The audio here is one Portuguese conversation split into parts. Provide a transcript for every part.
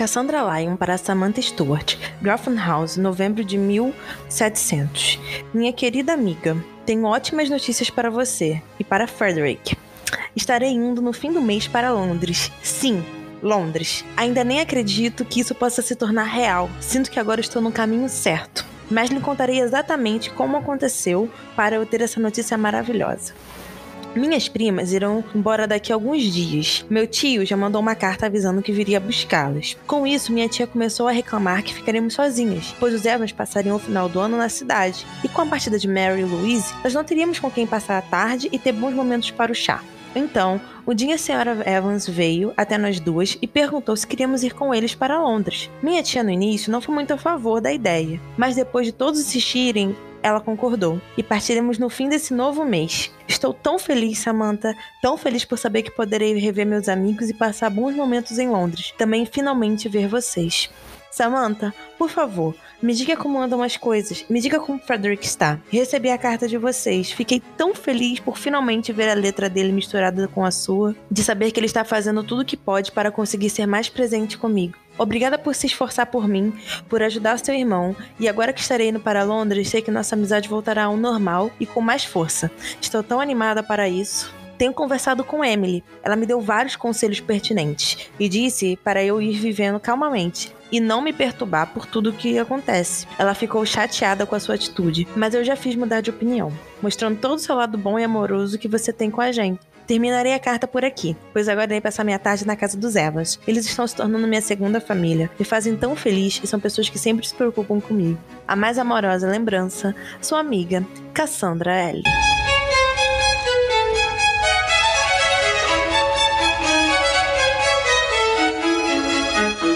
Cassandra Lyon para Samantha Stewart, Grafton House, novembro de 1700. Minha querida amiga, tenho ótimas notícias para você e para Frederick. Estarei indo no fim do mês para Londres. Sim, Londres. Ainda nem acredito que isso possa se tornar real. Sinto que agora estou no caminho certo. Mas lhe contarei exatamente como aconteceu para eu ter essa notícia maravilhosa. Minhas primas irão embora daqui a alguns dias. Meu tio já mandou uma carta avisando que viria buscá-las. Com isso, minha tia começou a reclamar que ficaremos sozinhas, pois os Evans passariam o final do ano na cidade. E com a partida de Mary e Louise, nós não teríamos com quem passar a tarde e ter bons momentos para o chá. Então, o dia a senhora Evans veio até nós duas e perguntou se queríamos ir com eles para Londres. Minha tia no início não foi muito a favor da ideia, mas depois de todos insistirem, ela concordou. E partiremos no fim desse novo mês. Estou tão feliz, Samantha, tão feliz por saber que poderei rever meus amigos e passar bons momentos em Londres. Também finalmente ver vocês. Samantha, por favor, me diga como andam as coisas. Me diga como Frederick está. Recebi a carta de vocês. Fiquei tão feliz por finalmente ver a letra dele misturada com a sua, de saber que ele está fazendo tudo o que pode para conseguir ser mais presente comigo. Obrigada por se esforçar por mim, por ajudar seu irmão, e agora que estarei indo para Londres, sei que nossa amizade voltará ao normal e com mais força. Estou tão animada para isso. Tenho conversado com Emily. Ela me deu vários conselhos pertinentes e disse para eu ir vivendo calmamente e não me perturbar por tudo que acontece. Ela ficou chateada com a sua atitude, mas eu já fiz mudar de opinião, mostrando todo o seu lado bom e amoroso que você tem com a gente. Terminarei a carta por aqui, pois agora irei passar minha tarde na casa dos Evans. Eles estão se tornando minha segunda família, me fazem tão feliz e são pessoas que sempre se preocupam comigo. A mais amorosa lembrança, sua amiga, Cassandra L.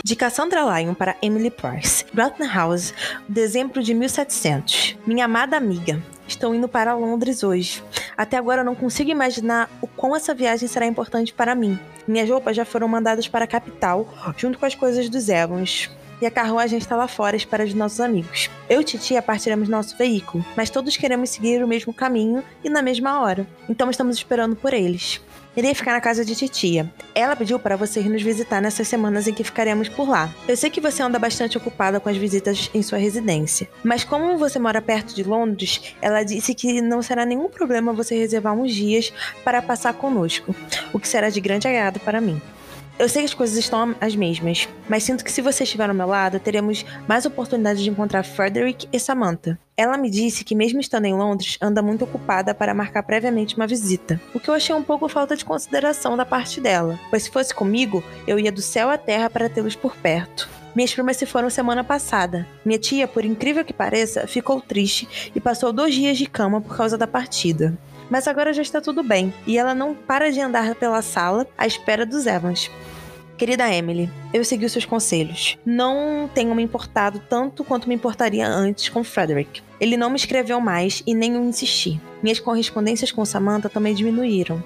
De Cassandra Lyon para Emily Price. Broughton House, dezembro de 1700. Minha amada amiga, estou indo para Londres hoje. Até agora eu não consigo imaginar o quão essa viagem será importante para mim. Minhas roupas já foram mandadas para a capital, junto com as coisas dos Evans e a carruagem está lá fora espera de nossos amigos. Eu e Titia partiremos nosso veículo, mas todos queremos seguir o mesmo caminho e na mesma hora, então estamos esperando por eles. Irei ficar na casa de titia. Ela pediu para você ir nos visitar nessas semanas em que ficaremos por lá. Eu sei que você anda bastante ocupada com as visitas em sua residência, mas como você mora perto de Londres, ela disse que não será nenhum problema você reservar uns dias para passar conosco, o que será de grande agrado para mim. Eu sei que as coisas estão as mesmas, mas sinto que se você estiver ao meu lado, teremos mais oportunidades de encontrar Frederick e Samantha. Ela me disse que, mesmo estando em Londres, anda muito ocupada para marcar previamente uma visita, o que eu achei um pouco falta de consideração da parte dela, pois se fosse comigo, eu ia do céu à terra para tê-los por perto. Minhas primas se foram semana passada. Minha tia, por incrível que pareça, ficou triste e passou dois dias de cama por causa da partida mas agora já está tudo bem e ela não para de andar pela sala à espera dos Evans. Querida Emily, eu segui os seus conselhos. Não tenho me importado tanto quanto me importaria antes com Frederick. Ele não me escreveu mais e nem eu insisti. Minhas correspondências com Samantha também diminuíram.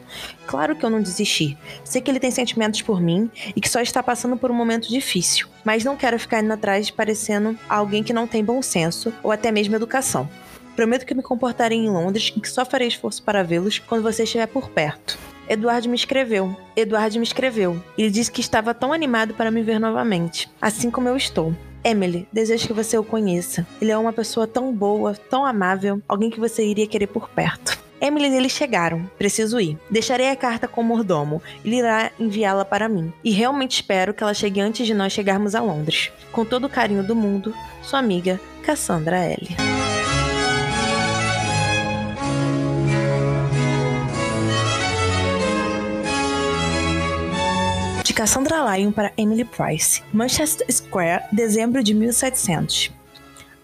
Claro que eu não desisti. Sei que ele tem sentimentos por mim e que só está passando por um momento difícil, mas não quero ficar indo atrás parecendo alguém que não tem bom senso ou até mesmo educação. Prometo que me comportarei em Londres e que só farei esforço para vê-los quando você estiver por perto. Eduardo me escreveu. Eduardo me escreveu. Ele disse que estava tão animado para me ver novamente, assim como eu estou. Emily, desejo que você o conheça. Ele é uma pessoa tão boa, tão amável, alguém que você iria querer por perto. Emily e ele chegaram. Preciso ir. Deixarei a carta com o mordomo. Ele irá enviá-la para mim. E realmente espero que ela chegue antes de nós chegarmos a Londres. Com todo o carinho do mundo, sua amiga Cassandra L. De Cassandra Lyon para Emily Price. Manchester Square, dezembro de 1700.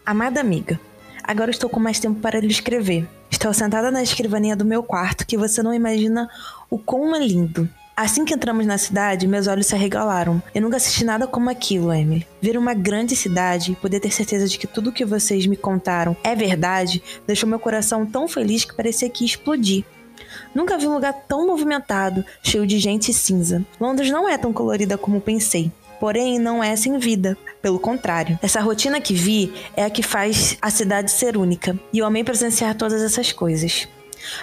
Amada amiga, agora estou com mais tempo para lhe escrever. Estou sentada na escrivaninha do meu quarto que você não imagina o quão é lindo. Assim que entramos na cidade, meus olhos se arregalaram. Eu nunca assisti nada como aquilo, Emily. Ver uma grande cidade e poder ter certeza de que tudo que vocês me contaram é verdade deixou meu coração tão feliz que parecia que ia explodir. Nunca vi um lugar tão movimentado, cheio de gente cinza. Londres não é tão colorida como pensei. Porém, não é sem vida. Pelo contrário, essa rotina que vi é a que faz a cidade ser única. E eu amei presenciar todas essas coisas.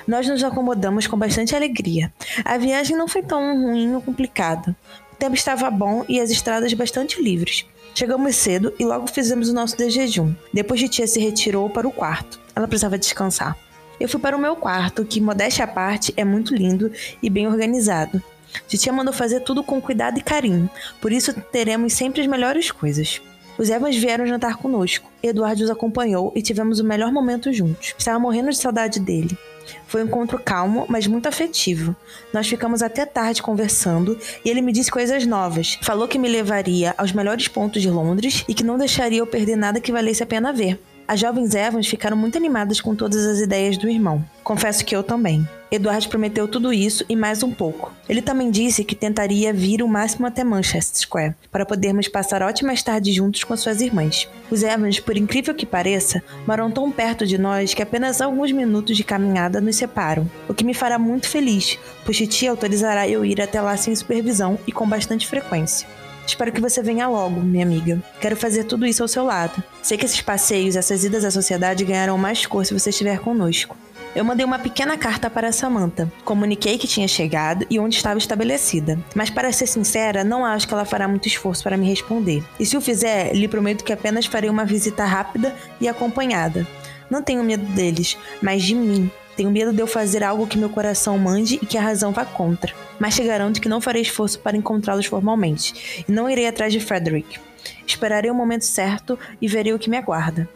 Nós nos acomodamos com bastante alegria. A viagem não foi tão ruim ou complicada. O tempo estava bom e as estradas bastante livres. Chegamos cedo e logo fizemos o nosso de jejum. Depois de tia se retirou para o quarto. Ela precisava descansar. Eu fui para o meu quarto, que, modéstia à parte, é muito lindo e bem organizado. Titia mandou fazer tudo com cuidado e carinho, por isso teremos sempre as melhores coisas. Os Evans vieram jantar conosco. Eduardo os acompanhou e tivemos o melhor momento juntos. Estava morrendo de saudade dele. Foi um encontro calmo, mas muito afetivo. Nós ficamos até tarde conversando e ele me disse coisas novas. Falou que me levaria aos melhores pontos de Londres e que não deixaria eu perder nada que valesse a pena ver. As jovens Evans ficaram muito animadas com todas as ideias do irmão. Confesso que eu também. Eduardo prometeu tudo isso e mais um pouco. Ele também disse que tentaria vir o máximo até Manchester Square, para podermos passar ótimas tardes juntos com suas irmãs. Os Evans, por incrível que pareça, moram tão perto de nós que apenas alguns minutos de caminhada nos separam, o que me fará muito feliz, pois Titi autorizará eu ir até lá sem supervisão e com bastante frequência. Espero que você venha logo, minha amiga. Quero fazer tudo isso ao seu lado. Sei que esses passeios, essas idas à sociedade ganharão mais cor se você estiver conosco. Eu mandei uma pequena carta para Samantha. Comuniquei que tinha chegado e onde estava estabelecida. Mas para ser sincera, não acho que ela fará muito esforço para me responder. E se o fizer, lhe prometo que apenas farei uma visita rápida e acompanhada. Não tenho medo deles, mas de mim. Tenho medo de eu fazer algo que meu coração mande e que a razão vá contra. Mas te garanto que não farei esforço para encontrá-los formalmente, e não irei atrás de Frederick. Esperarei o momento certo e verei o que me aguarda.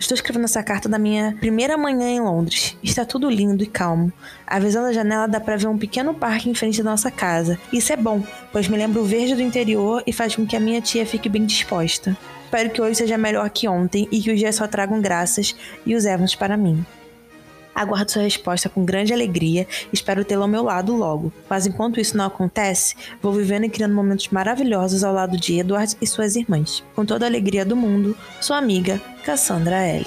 Estou escrevendo essa carta da minha primeira manhã em Londres. Está tudo lindo e calmo. A visão da janela dá para ver um pequeno parque em frente da nossa casa. Isso é bom, pois me lembra o verde do interior e faz com que a minha tia fique bem disposta. Espero que hoje seja melhor que ontem e que os dias só tragam graças e os Evans para mim. Aguardo sua resposta com grande alegria e espero tê-la ao meu lado logo. Mas enquanto isso não acontece, vou vivendo e criando momentos maravilhosos ao lado de Edward e suas irmãs. Com toda a alegria do mundo, sua amiga, Cassandra L.